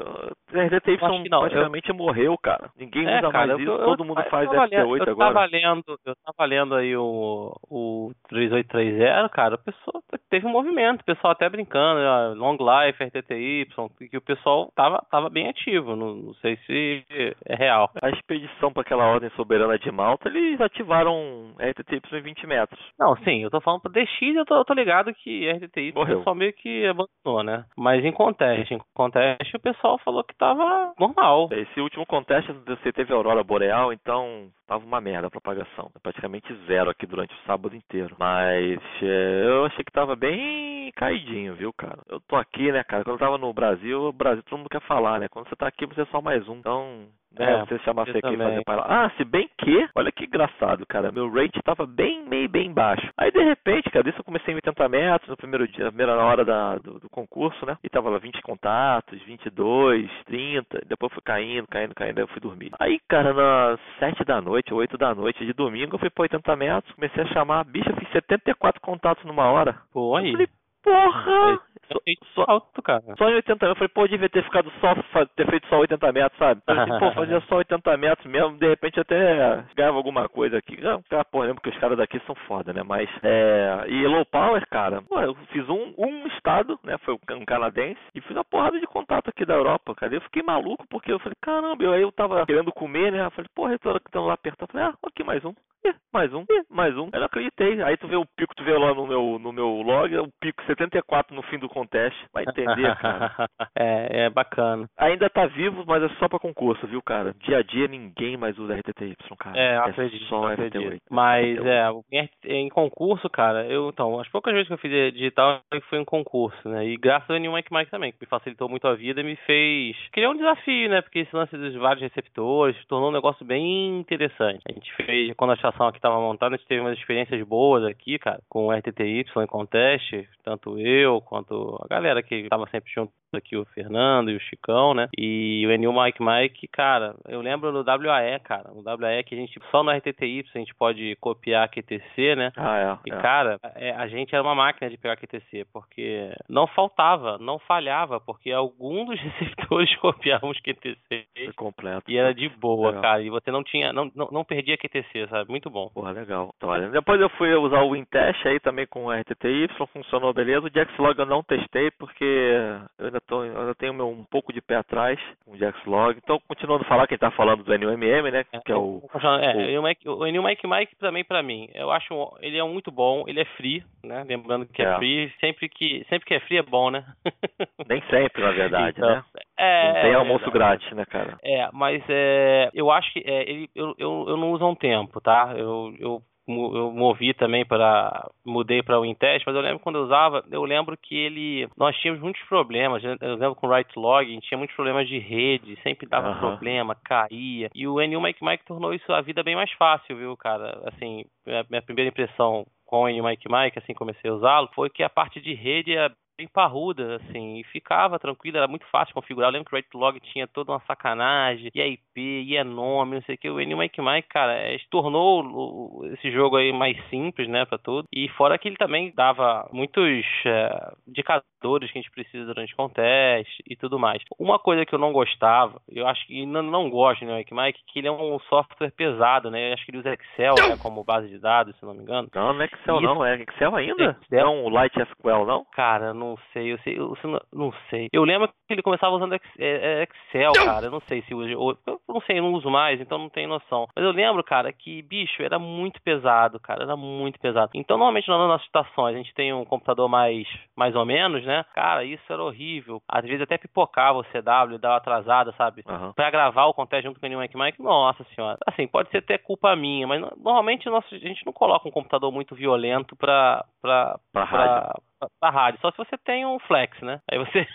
RDTY não, eu- praticamente morreu, cara. Ninguém É, usa cara, mais eu- isso, todo mundo faz tava lendo- FT8 eu agora. Tava lendo, eu tava lendo aí o, o 3830, cara, o pessoal teve um movimento, o pessoal até brincando, ó, Long Life, RTTY, que o pessoal tava, tava bem ativo, não, não sei se é real. A expedição para aquela ordem soberana de Malta, eles ativaram RTTY em 20 metros. Não, sim, eu tô falando pro DX, eu tô, eu tô ligado que RTTY o Morreu. pessoal meio que abandonou, né? Mas em conteste, em conteste o pessoal falou que tava normal. Esse último conteste você teve a Aurora Boreal, então tava uma merda a propagação. Praticamente zero aqui durante o sábado inteiro. Mas é, eu achei que tava bem caidinho, viu, cara? Eu tô aqui, né, cara? Quando eu tava no Brasil, o Brasil todo mundo quer falar, né? Quando você tá aqui, você é só mais um. Então, né, É, você chamar você aqui e fazer para Ah, se bem que, olha que engraçado, cara. Meu rate tava bem, meio bem baixo. Aí, de repente, cara, isso eu comecei em 80 metros no primeiro dia, na primeira hora da, do, do concurso, né? E tava lá 20 contatos, 22, 30. Depois foi caindo, caindo, caindo. Aí eu fui dormir. Aí, cara, nas 7 da noite, 8 da noite de domingo, eu fui pra 80 metros, comecei a chamar. Bicho, eu fiz 74 contatos numa hora. Pô, aí. Eu falei, porra! Só- alto, cara. Só em 80 metros. Eu falei, pô, eu devia ter ficado só, ter feito só 80 metros, sabe? Eu falei assim, pô, fazia só 80 metros mesmo, de repente até ganhava alguma coisa aqui. Não, cara, pô, lembro que os caras daqui são foda, né? Mas, é. E low power, cara, pô, eu fiz um, um estado, né? Foi um canadense, e fiz uma porrada de contato aqui da Europa, cara. Eu fiquei maluco, porque eu falei, caramba, eu, aí eu tava querendo comer, né? Eu falei, porra, eu tô tão lá apertando. Eu falei, ah, aqui mais um. Mais um, mais um. Eu não acreditei. Aí tu vê o pico, tu vê lá no meu, no meu log, o pico 74 no fim do contest. Vai entender, cara. é, é bacana. Ainda tá vivo, mas é só pra concurso, viu, cara? Dia a dia ninguém mais usa RTTY, cara. É, acredito, só acredito. FT8. Mas FT8. é, em, concurso, cara, eu então, as poucas vezes que eu fiz digital foi em concurso, né? E graças ao New Mike Mike também, que me facilitou muito a vida e me fez criar um desafio, né? Porque esse lance dos vários receptores tornou um negócio bem interessante. A gente fez, quando a estação aqui estava montada, a gente teve umas experiências boas aqui, cara, com o RTTY em conteste, tanto eu quanto a galera que estava sempre junto aqui, o Fernando e o Chicão, né? E o Enil Mike Mike, cara, eu lembro do WAE, cara, no WAE que a gente, só no RTTY a gente pode copiar QTC, né? Ah, é. E, é. cara, é, a gente era uma máquina de pegar QTC, porque não faltava, não falhava, porque algum dos receptores copiavam os QTC Foi completo. e era de boa, Legal. cara. E você não tinha, não, não, não perdia QTC, sabe? Muito bom. Porra, legal. Então, olha, depois eu fui usar o WinTest aí também com o RTTY, funcionou beleza. O Jaxlog eu não testei porque eu ainda, tô, eu ainda tenho meu, um pouco de pé atrás com o Jaxlog. Então, continuando a falar, quem tá falando do NUMM, né? Que é o. É, o- Mike- o Enil Mike Mike também pra mim, eu acho ele é muito bom, ele é free, né? Lembrando que é, É. free, sempre que sempre que é free é bom, né? Nem sempre, na verdade, Então, né? É, não tem é almoço verdade. grátis, né, cara? É, mas é, eu acho que é, ele, eu, eu, eu não uso há um tempo, tá? Eu, eu, eu movi também para mudei para o Intest, mas eu lembro quando eu usava, eu lembro que ele nós tínhamos muitos problemas. Eu lembro com o Right Log, a gente tinha muitos problemas de rede, sempre dava Aham. problema, caía. E o NU Mike Mike tornou isso a vida bem mais fácil, viu, cara? Assim, minha, primeira impressão com o NU Mike Mike, assim, comecei a usá-lo, foi que a parte de rede é bem parruda, assim, e ficava tranquilo, era muito fácil de configurar. Eu lembro que o Rate Log tinha toda uma sacanagem, e a IP, e é nome, não sei o que. O Enil Mike Mike, cara, é, tornou o- esse jogo aí mais simples, né, pra tudo. E fora que ele também dava muitos é, indicadores que a gente precisa durante o contest e tudo mais. Uma coisa que eu não gostava, eu acho que não, não gosto do Mike Mike, que ele é um software pesado, né? Eu acho que ele usa Excel né, como base de dados, se não me engano. Não, não é Excel, Isso. não. É Excel ainda? Excel. Não, o Light SQL, não? Cara, eu não sei, eu sei, eu sei- não sei. Eu lembro que ele começava usando é, é, Excel, cara. Eu não sei se ou- Eu não sei, eu não uso mais, então não tenho noção. Mas eu lembro, cara, que, bicho, era muito pesado, cara. Era muito pesado. Então, normalmente nas nossas estações, a gente tem um computador mais, mais ou menos, né? Cara, isso era horrível. Às vezes até pipocava o CW, dava atrasada, sabe? Aham. Pra gravar o contest junto com o Mike Mike, nossa senhora. Assim, pode ser até culpa minha, mas no- normalmente nosso, a gente não coloca um computador muito violento pra, pra, Pra rádio. pra, pra rádio. Só se você tem um flex, né? Aí você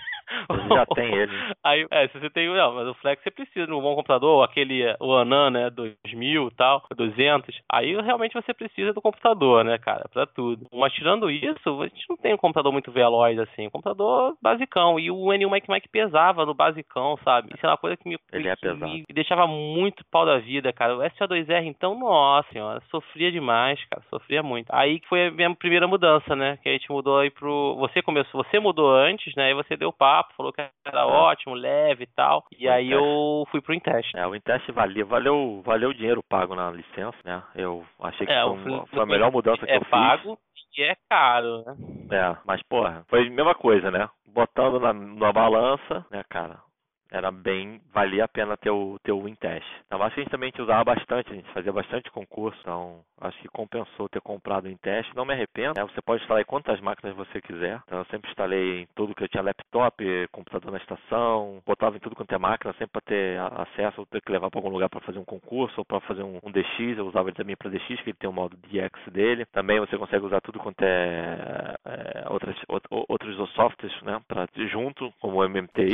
Ele já tem ele. Aí, é, se você tem, não, mas o Flex você precisa de um bom computador, aquele, o Anan, né, 2000 e tal, 200. Aí realmente você precisa do computador, né, cara, pra tudo. Mas tirando isso, a gente não tem um computador muito veloz assim, um computador basicão. E o N1 Mac Mac pesava no basicão, sabe? Isso é uma coisa que me, Ele é pesado. me deixava muito pau da vida, cara. O SO2R, então, nossa senhora, sofria demais, cara, sofria muito. Aí que foi a minha primeira mudança, né? Que a gente mudou aí pro. Você começou, você mudou antes, né? Aí você deu papo, falou que era ótimo, leve e tal. E aí eu fui pro Intest. É, o Intest valia, valeu, valeu o dinheiro pago na licença, né? Eu achei que É, foi, Fl- foi a melhor mudança que é eu fiz. pago e é caro, né? É, mas porra, foi a mesma coisa, né? Botando na, na balança, né, cara? Era bem, valia a pena ter o, ter o Wintest. Então, acho que a gente também usava bastante, a gente fazia bastante concurso, então acho que compensou ter comprado o Wintest. Não me arrependo, né? Você pode instalar quantas máquinas você quiser. Então, eu sempre instalei em tudo que eu tinha laptop, computador na estação, botava em tudo quanto é máquina, sempre para ter acesso, ou ter que levar para algum lugar para fazer um concurso ou para fazer um, um DX. Eu usava ele também para DX, que ele tem o modo DX dele. Também você consegue usar tudo quanto é, é outras, out- outros softwares, né, para junto, como o MMTY,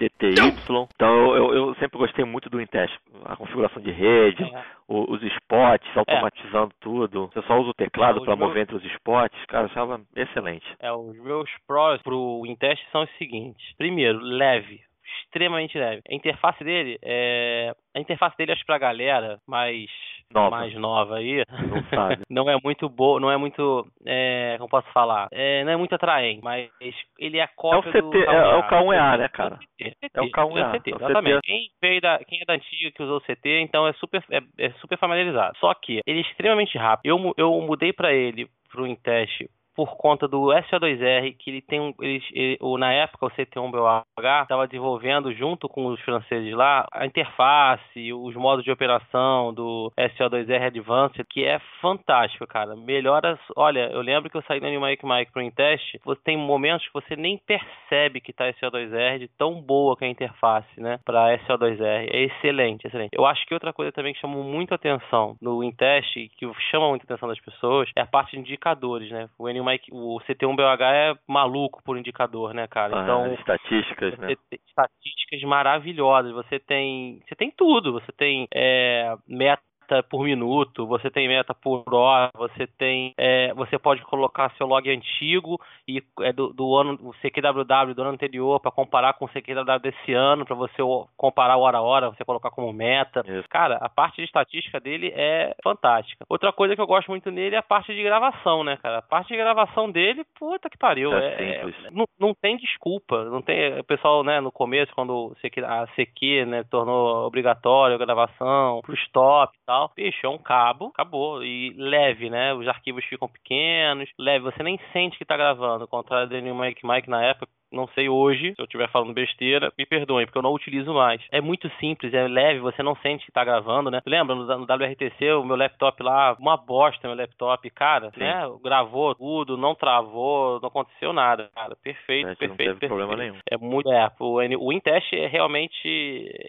MTTY. Então eu, eu sempre gostei muito do Intest, a configuração de rede, É. o- os spots, automatizando tudo. Você só usa o teclado É, para meus- mover entre os spots, cara, eu achava excelente. É, os meus prós pro Intest são os seguintes. Primeiro, leve. Extremamente leve. A interface dele é. A interface dele, acho que pra galera mais Nova. mais nova aí, Não sabe. não é muito boa, não é muito. É, como posso falar? É, não é muito atraente, mas ele é a É o cópia do CT, é, é o K1EA, né, cara? CT, É o K1A, é o CT, é o CT. exatamente. Quem veio da, quem é da antiga que usou o CT, então é super, é, é super familiarizado. Só que ele é extremamente rápido. Eu, eu mudei pra ele pro Intest por conta do SO2R, que ele tem um. Ele, na época o CT1BOH estava desenvolvendo junto com os franceses lá a interface, os modos de operação do SO2R Advanced, que é fantástico, cara. Melhora. Olha, eu lembro que eu saí da New Mike Mike pro Intest, você tem momentos que você nem percebe que tá SO2R de tão boa que é a interface, né? Pra SO2R. É excelente, excelente. Eu acho que outra coisa também que chamou muito atenção no Intest, que chama muita atenção das pessoas, é a parte de indicadores, né? O, NMIC, o CT1BOH é maluco por indicador, né, cara? Ah, Então, estatísticas, né? estatísticas maravilhosas. Você tem, você tem tudo. Você tem é, meta por minuto, você tem meta por hora, você tem, é, você pode colocar seu log antigo e é do, do ano, o CQWW do ano anterior para comparar com o CQWW desse ano, para você comparar hora a hora, você colocar como meta. Isso. Cara, a parte de estatística dele é fantástica. Outra coisa que eu gosto muito nele é a parte de gravação, né, cara? A parte de gravação dele, puta que pariu. É É, simples. não, não tem desculpa. Não tem. O pessoal, né, no começo, quando a CQ, né, tornou obrigatório a gravação pro stop e tal, bicho, é um cabo, acabou. E leve, né? Os arquivos ficam pequenos, leve, você nem sente que tá gravando. Ao contrário do Mike Mike na época, não sei hoje, se eu estiver falando besteira, me perdoem, porque eu não utilizo mais. É muito simples, é leve, você não sente que tá gravando, né? Lembra, no, no WRTC, o meu laptop lá, uma bosta meu laptop, cara, Sim. né? Gravou tudo, não travou, não aconteceu nada, cara. Perfeito, gente perfeito, não teve perfeito. problema nenhum. É muito, é, o Intest é realmente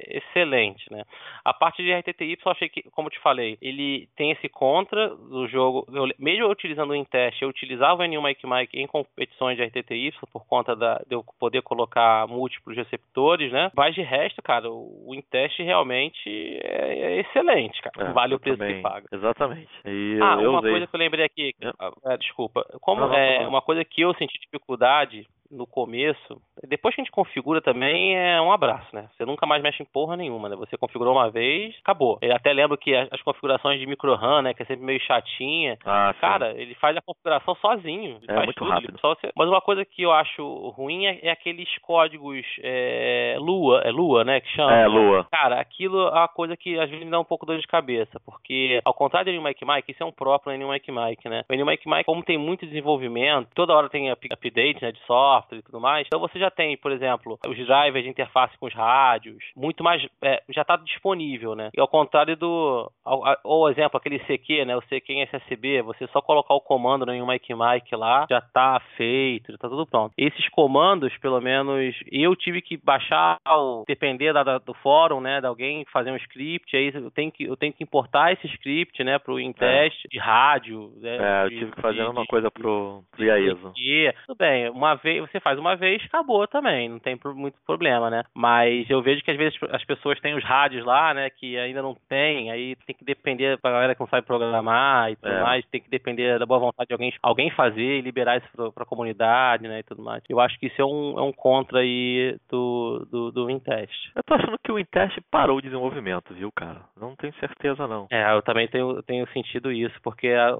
excelente, né? A parte de RTTY, eu achei que, como eu te falei, ele tem esse contra do jogo. eu- mesmo eu utilizando o Intest, eu utilizava o N1 Mike Mike em competições de RTTY por conta da, de eu poder colocar múltiplos receptores, né? Mas de resto, cara, o, Intest realmente é, é excelente, cara. É, vale o preço também- que paga. Exatamente. E Ah, eu, uma coisa que eu lembrei aqui, É. ah, desculpa, como Não, não, é não. uma coisa que eu senti dificuldade no começo, depois que a gente configura também é um abraço, né? Você nunca mais mexe em porra nenhuma, né? Você configurou uma vez, acabou. Eu até lembro que as configurações de micro RAM, né, que é sempre meio chatinha, Ah, sim. Cara, ele faz a configuração sozinho. É, muito tudo, rápido. você- Mas uma coisa que eu acho ruim é, é aqueles códigos é, Lua, é Lua, né? Que chama. É, Lua. Cara, aquilo é uma coisa que às vezes me dá um pouco dor de cabeça, porque ao contrário do Mike Mike, isso é um próprio no Mike Mike, né? O Mike Mike, como tem muito desenvolvimento, toda hora tem up- update, né, de software e tudo mais. Então você já tem, por exemplo, os drivers de interface com os rádios, muito mais, é, já está disponível, né? E ao contrário do, ou exemplo, aquele CQ, né, o CQ em SSB, você só colocar o comando no Mike Mike lá, já tá feito, já tá tudo pronto. Esses comandos, pelo menos, eu tive que baixar, o, depender da, da- do fórum, né, de alguém fazer um script, aí eu tenho que, eu tenho que importar esse script, né, pro Intest de rádio, né, É, eu de- tive que fazer de- uma de- coisa pro, pro IAESO. tudo bem, uma vez, você faz uma vez, acabou também, não tem muito problema, né? Mas eu vejo que às vezes as pessoas têm os rádios lá, né, que ainda não tem, aí tem que depender pra galera que não sabe programar e tudo É. mais, tem que depender da boa vontade de alguém, alguém fazer e liberar isso pra, pra comunidade, né, e tudo mais. Eu acho que isso é um, é um contra aí do, do, do Intest. Eu tô achando que o Intest parou o desenvolvimento, viu, cara? Não tenho certeza, não. É, eu também tenho, tenho sentido isso, porque a-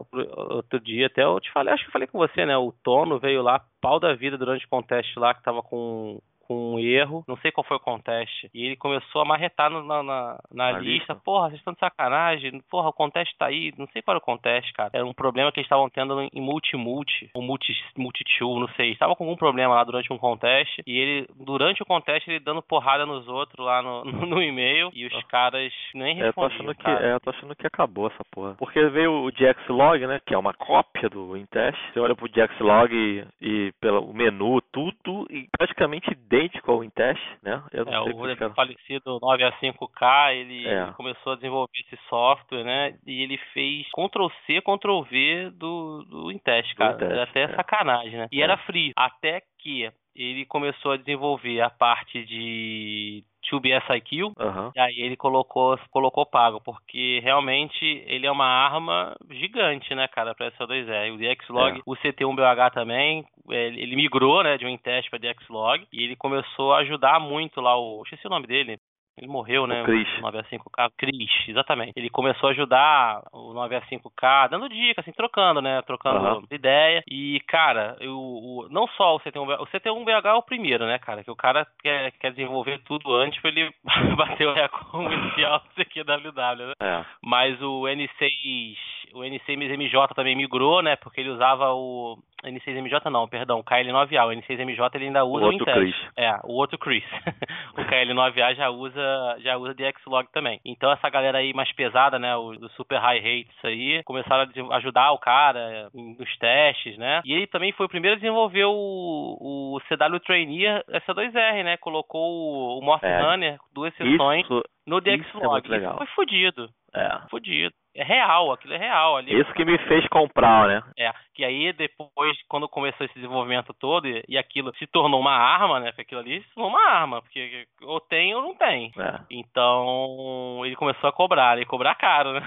outro dia até eu te falei, acho que eu falei com você, né? O Tono veio lá, pau da vida durante o contest lá, que tava com, com um erro, não sei qual foi o contest, e ele começou a marretar no- na, na, na lista, lista? porra, vocês estão de sacanagem, porra, o contest tá aí, não sei qual era o contest, cara, era um problema que eles estavam tendo em multi-multi, ou multi, multi-two, não sei, estava com algum problema lá durante um contest, e ele, durante o contest, ele dando porrada nos outros lá no, no, no e-mail, e os caras nem É, eu tô respondiam, que, é, eu tô achando que acabou essa porra. Porque veio o Jaxlog, né? Que é uma cópia do Intest. Você olha pro Jaxlog e, e pelo menu, tudo e praticamente idêntico ao Intest, né? Eu não É, sei o que falecido 9A5K, ele É. começou a desenvolver esse software, né? E ele fez Ctrl-C, Ctrl-V do, do Intest, cara. Intest, Era até é. sacanagem, né? E É. era free. Até que ele começou a desenvolver a parte de TubeSIQ, Aham. e aí ele colocou, colocou pago, porque realmente ele é uma arma gigante, né, cara, pra SO2R. O DXLog, É. o CT1BH também, ele, ele migrou, né, de um Intest pra DXLog, e ele começou a ajudar muito lá o... Esqueci o nome dele. Ele morreu, né? Chris. 9A5K. Chris, exatamente. Ele começou a ajudar o 9A5K, dando dicas, assim, trocando, né? Trocando Aham. ideia. E, cara, eu, o, não só o CT1BH, o CT1BH é o primeiro, né, cara? Que o cara quer, quer desenvolver tudo antes pra ele bater o recorde mundial do CQWW, né? É. Mas o N6, o N6MJ também migrou, né? Porque ele usava o N6MJ não, perdão, o KL9A. O N6MJ ele ainda O usa outro Intest. Chris. É, o outro Chris. o KL9A já usa, já usa DXlog também. Então essa galera aí mais pesada, né, o do Super High Rates aí, começaram a ajudar o cara nos testes, né? E ele também foi o primeiro a desenvolver o, o CW Trainee S2R, né? Colocou o, o Morph É. Runner, duas sessões Isso, no isso é DXlog. Isso foi fodido. É. Fodido. É real, aquilo é real ali. Isso que me fez comprar, né? É, que aí depois, quando começou esse desenvolvimento todo e, e aquilo se tornou uma arma, né? Porque aquilo ali se tornou uma arma, porque ou tem ou não tem. É. Então ele começou a cobrar, e cobrar caro, né?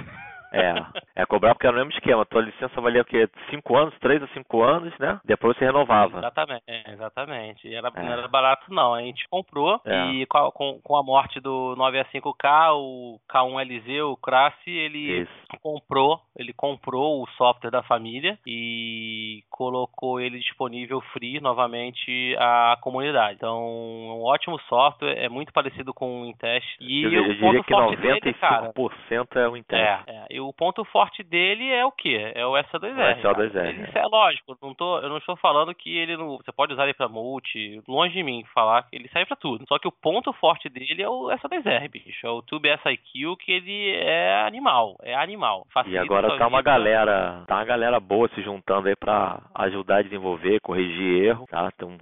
É, é cobrar porque era o mesmo esquema. Tua licença valia o quê? 5 anos, 3 a 5 anos, né? Depois você renovava. Exatamente, é, exatamente. Era, É. Não era barato, não. A gente comprou É. e com a, com, com a morte do 9A5K, o K1LZ, o Crassi, ele Isso. comprou, ele comprou o software da família e colocou ele disponível free novamente à comunidade. Então, um ótimo software, é muito parecido com o Intest. E eu, eu diria que forte dele, cara, 95% é o Intest. é, é. O ponto forte dele é o quê? É o SA2R. O SA2R, cara. é. Isso é lógico. Não tô, eu não estou falando que ele não. Você pode usar ele pra multi. Longe de mim falar que ele serve pra tudo. Só que o ponto forte dele é o SA2R, bicho. É o Tube SIQ que ele é animal. É animal. E Facilita agora sua tá uma vida. galera, tá uma galera boa se juntando aí pra ajudar a desenvolver, corrigir erro, tá? Tem um,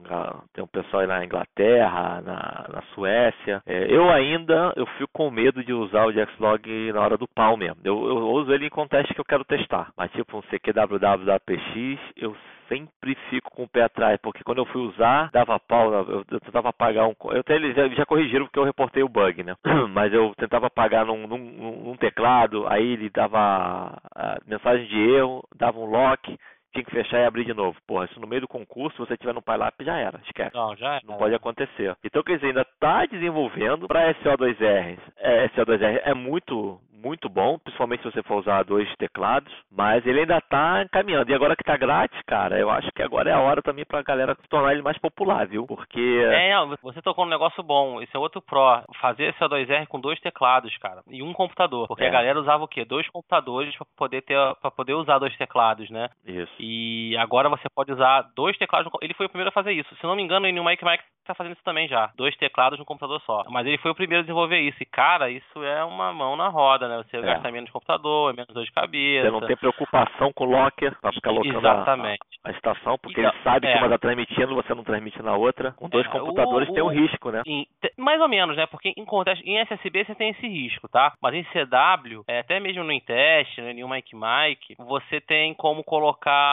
tem um pessoal aí na Inglaterra, na, na Suécia. É, eu ainda, eu fico com medo de usar o Jaxlog na hora do pau mesmo. Eu, eu uso ele em contexto que eu quero testar. Mas tipo um CQWW eu sempre fico com o pé atrás, porque quando eu fui usar, dava pau, eu, eu tentava apagar um. Eu até eles já, já corrigiram porque eu reportei o bug, né? Mas eu tentava apagar num, num, num teclado, aí ele dava ah, mensagem de erro, dava um lock, tinha que fechar e abrir de novo. Porra, isso no meio do concurso, se você tiver no Pylap, já era, esquece. Não, já é. Não pode acontecer. Então, quer dizer, ainda está desenvolvendo para SO2R. É, SO2R é muito, muito bom, principalmente se você for usar dois teclados, mas ele ainda está caminhando. E agora que está grátis, cara, eu acho que agora é a hora também para a galera tornar ele mais popular, viu? Porque É, não, você tocou num negócio bom. Esse é outro pró. Fazer CO2R com dois teclados, cara. E um computador. Porque É. a galera usava o quê? Dois computadores pra poder ter para poder usar dois teclados, né? isso. E agora você pode usar dois teclados. No... Ele foi o primeiro a fazer isso. Se não me engano, o Mike Mike tá fazendo isso também já. Dois teclados no computador só. Mas ele foi o primeiro a desenvolver isso. E, cara, isso é uma mão na roda, né? Você É. gasta menos computador, é menos dor de cabeça. Você não tem preocupação com o locker para ficar locando a, Exatamente. a estação, porque Então, ele sabe é. que uma está transmitindo, você não transmite na outra. Com dois É, computadores o- tem um o- risco, né? Em- mais ou menos, né? Porque em, contexto, em SSB você tem esse risco, tá? Mas em CW, é, até mesmo no Intest, né, em um Mike Mike, você tem como colocar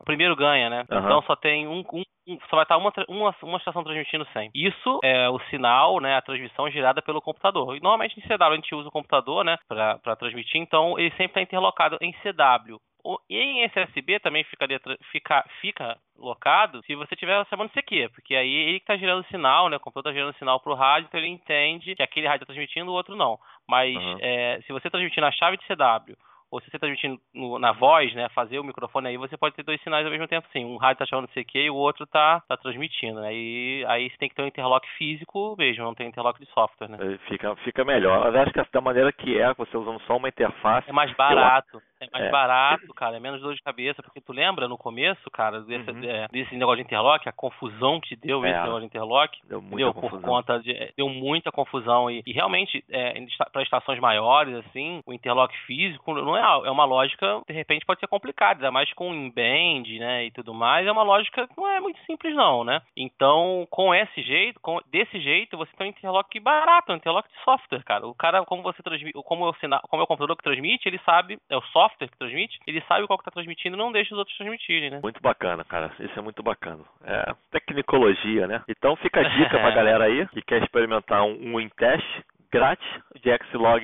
o primeiro ganha, né? Aham. Então só tem um, um- só vai estar uma, uma, uma estação transmitindo sempre. Isso é o sinal, né, a transmissão gerada pelo computador. E normalmente em CW a gente usa o computador, né, para transmitir, então ele sempre está interlocado em CW. O- E em SSB também ficaria, fica, fica locado se você estiver chamando CQ, porque aí ele que está gerando sinal, né? O computador está gerando sinal para o rádio, então ele entende que aquele rádio está transmitindo, o outro não. Mas Aham. é, se você transmitir na chave de CW ou se você está transmitindo no- na voz, né, fazer o microfone aí, você pode ter dois sinais ao mesmo tempo, sim. Um rádio está chamando CQ e o outro tá, tá transmitindo. Aí, aí você tem que ter um interlock físico mesmo, não tem interlock de software, né? Fica, fica melhor. Eu acho que da maneira que é, você usando só uma interface. É mais barato. É mais É. barato, cara. É menos dor de cabeça. Porque tu lembra no começo, cara, desse, Uhum. é, desse negócio de interlock, a confusão que deu É. esse negócio de interlock. Deu muita Deu por confusão. conta de. é, Deu muita confusão. E, e realmente, é, para estações maiores, assim, o interlock físico não é, é uma lógica, de repente, pode ser complicada, ainda mais com emband, né? E tudo mais. É uma lógica que não é muito simples, não, né? Então, com esse jeito, com, desse jeito, você tem um interlock barato, um interlock de software, cara. O cara, como você transmite, como o sinal, como é o computador que transmite, ele sabe, é o software que transmite, ele sabe qual que tá transmitindo e não deixa os outros transmitirem, né? Muito bacana, cara. Isso é muito bacana. É tecnicologia, né? Então fica a dica pra galera aí que quer experimentar um, um em teste grátis de Xlog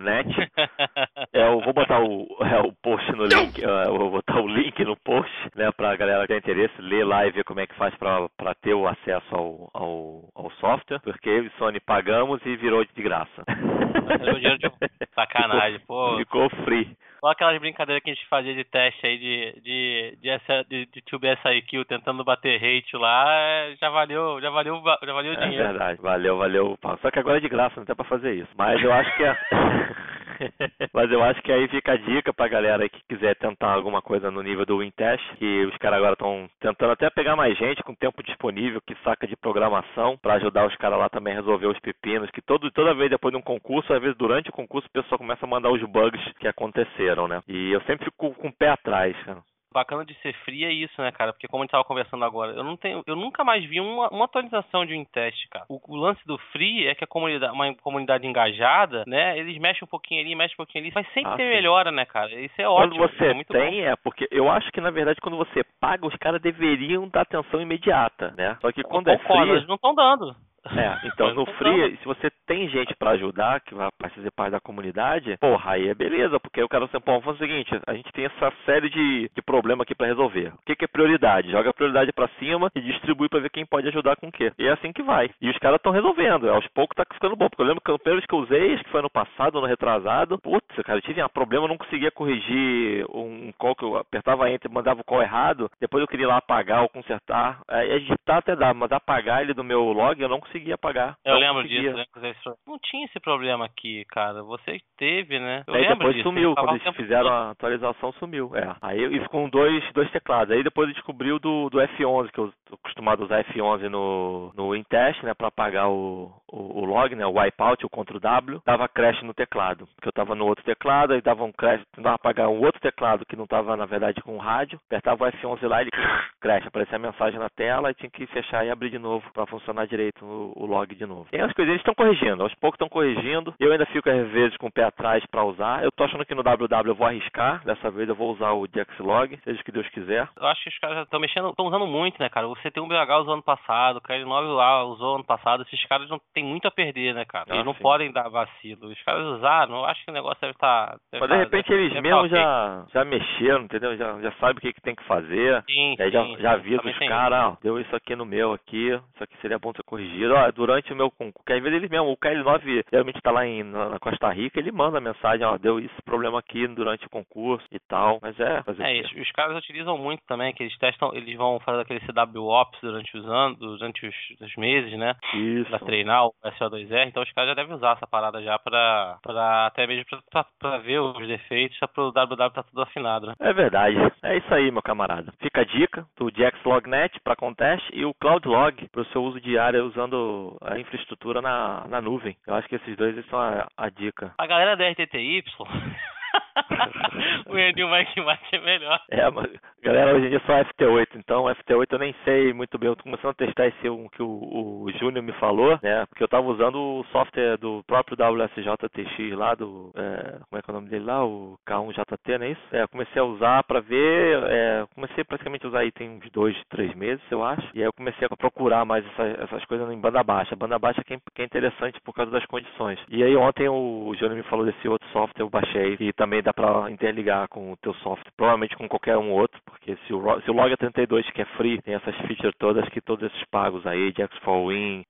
Net. É, eu vou botar o, é, o post no link, é, eu vou botar o link no post, né, pra galera que tem interesse, ler lá e ver como é que faz pra, pra ter o acesso ao, ao, ao software, porque eu e Sony pagamos e virou de graça. Sacanagem, pô. Ficou free. Olha aquelas brincadeiras que a gente fazia de teste aí de, de, de, essa- de, de Tube SIQ tentando bater hate lá, é, já valeu, já valeu, já valeu o É dinheiro. verdade. Valeu, valeu. Só que agora é de graça, não tem pra fazer isso. Mas eu acho que é. Mas eu acho que aí fica a dica pra galera que quiser tentar alguma coisa no nível do Wintest, que os caras agora estão tentando até pegar mais gente com tempo disponível, que saca de programação, pra ajudar os caras lá também a resolver os pepinos, que todo, toda vez depois de um concurso, às vezes durante o concurso, o pessoal começa a mandar os bugs que aconteceram, né? E eu sempre fico com o pé atrás, cara. Bacana de ser free é isso, né, cara? Porque como a gente tava conversando agora, eu não tenho, eu nunca mais vi uma, uma atualização de um teste, cara. O, o lance do free é que a comunidade, uma comunidade engajada, né? Eles mexem um pouquinho ali, mexem um pouquinho ali, mas sempre Ah, tem sim. melhora, né, cara? Isso é Quando ótimo. você é muito bom. tem, é porque eu acho que na verdade quando você paga, os caras deveriam dar atenção imediata, né? Só que quando é Concordo, free, eles não estão dando. É, então no Free, se você tem gente pra ajudar, que vai fazer parte da comunidade, porra, aí é beleza, porque o cara assim, pô, fazer o seguinte, a gente tem essa série de, de problema aqui pra resolver. O que, que é prioridade? Joga a prioridade pra cima e distribui pra ver quem pode ajudar com o quê. E é assim que vai. E os caras estão resolvendo, aos poucos tá ficando bom, porque eu lembro que o primeiro que eu usei, acho que foi ano passado, ano retrasado, putz, cara, eu tive um problema, eu não conseguia corrigir um call que eu apertava enter, mandava o call errado, depois eu queria ir lá apagar ou consertar, aí editar até dá, mas apagar ele do meu log eu não conseguia apagar. Eu Não lembro conseguia. disso, lembro esse- Não tinha esse problema aqui, cara. Você teve, né? Eu Aí depois disso. sumiu, quando eles fizeram a atualização sumiu. É. Aí eu- e com dois, dois teclados. Aí depois descobriu do, do F11, que eu tô acostumado a usar F11 no, no Intest, né, pra apagar o, o, o log, né, o wipeout, o Ctrl W, dava crash no teclado. Porque eu tava no outro teclado, aí dava um crash, tentava apagar um outro teclado que não tava, na verdade, com o rádio, apertava o F11 lá e ele crash, aparecia a mensagem na tela e tinha que fechar e abrir de novo pra funcionar direito o, o log de novo. E as coisas eles estão corrigindo, aos poucos estão corrigindo. Eu ainda fico às vezes com o pé atrás pra usar. Eu tô achando que no WW eu vou arriscar, dessa vez eu vou usar o Dexlog, seja o que Deus quiser. Eu acho que os caras estão mexendo, estão usando muito, né, cara? O CT1BH usou ano passado, o KL9 lá usou ano passado. Esses caras não tem muito a perder, né, cara? Eles Ah, não sim. podem dar vacilo. Os caras usaram, eu acho que o negócio deve estar. Mas de repente eles mesmos já, já mexeram, entendeu? Já, já sabem o que, que tem que fazer. Sim, aí já, sim, já sim. avisa os tem caras, ó, deu isso aqui no meu aqui, isso aqui seria bom ser corrigido. Ó, durante o meu concurso, que às vezes eles mesmo, o KL9 geralmente tá lá em, na, Costa Rica, ele manda a mensagem, ó, deu esse problema aqui durante o concurso e tal. Mas é, É, os, os caras utilizam muito também, que eles testam, eles vão fazer aquele CWOps durante os anos, durante os, os meses, né? Isso. Pra treinar o SO2R, então os caras já devem usar essa parada já pra, pra até mesmo pra, pra, pra ver os defeitos, já pro WW tá tudo afinado, né? É verdade. É isso aí, meu camarada. Fica a dica do JaxLogNet para contest e o CloudLog para o seu uso diário usando a infraestrutura na, na nuvem. Eu acho que esses dois são a, a dica. A galera da RTTY o Enil Mike Mike é melhor. É, mas galera, hoje em dia só FT8, então FT8 eu nem sei muito bem. Eu tô começando a testar esse um que o, o Júnior me falou, né? Porque eu tava usando o software do próprio WSJTX lá, do. É, como é que é o nome dele lá? O K1JT, não é isso? É, comecei a usar pra ver. É, comecei praticamente a usar aí tem uns dois, três meses, eu acho. E aí eu comecei a procurar mais essas, essas coisas em banda baixa. Banda baixa que é, que é interessante por causa das condições. E aí ontem o Júnior me falou desse outro software, eu baixei, e também dá pra interligar com o teu software, provavelmente com qualquer um outro, porque se o, se o Log 32 que é free, tem essas features todas que todos esses pagos aí, de X4Win,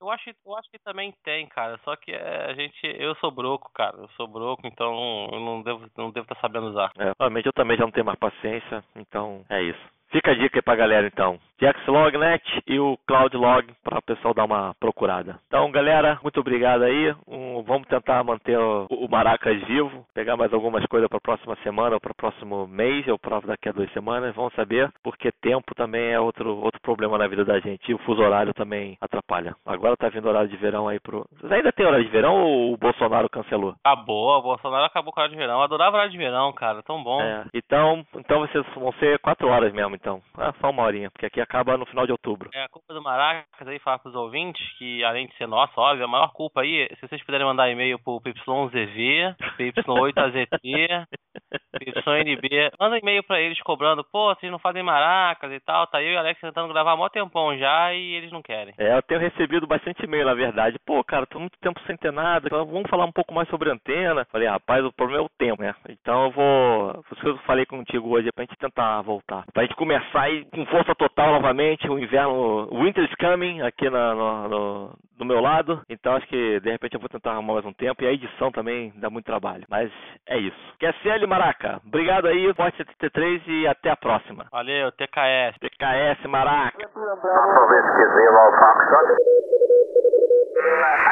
Eu acho, eu acho que também tem, cara. Só que é, a gente. Eu sou broco, cara. Eu sou broco, então eu não devo não devo estar sabendo usar. É, realmente eu também já não tenho mais paciência, então é isso. Fica a dica aí pra galera então. JaxLogNet e o CloudLog para o pessoal dar uma procurada. Então, galera, muito obrigado aí. Um, vamos tentar manter o, o, Maracas vivo, pegar mais algumas coisas para a próxima semana ou para o próximo mês ou para daqui a duas semanas. Vamos saber, porque tempo também é outro, outro problema na vida da gente. E o fuso horário também atrapalha. Agora tá vindo horário de verão aí pro. Vocês ainda tem horário de verão ou o Bolsonaro cancelou? Acabou, o Bolsonaro acabou com o horário de verão. Eu adorava horário de verão, cara. Tão bom. É, então, então vocês vão ser quatro horas mesmo, então. Ah, só uma horinha, porque aqui acaba no final de outubro. É, a culpa do Maracas aí, falar pros ouvintes, que além de ser nossa, óbvio, a maior culpa aí, se vocês puderem mandar e-mail pro PY11V, PY8AZT, PYNB, manda e-mail pra eles cobrando, pô, vocês não fazem Maracas e tal, tá eu e o Alex tentando gravar mó tempão já e eles não querem. É, eu tenho recebido bastante e-mail, na verdade. Pô, cara, tô muito tempo sem ter nada, vamos falar um pouco mais sobre antena. Falei, rapaz, o problema é o tempo, né? Então eu vou, que eu falei contigo hoje, é pra gente tentar voltar. Pra gente começar aí com força total novamente, o inverno, o winter is coming aqui na, no, no, do meu lado. Então acho que de repente eu vou tentar arrumar mais um tempo e a edição também dá muito trabalho. Mas é isso. QSL Maraca, obrigado aí, Forte 73 e até a próxima. Valeu, TKS. TKS Maraca.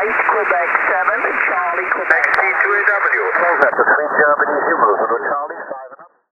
Ice Quebec 7, Charlie Quebec. XT2AW. That's the three Germany, you move, Charlie.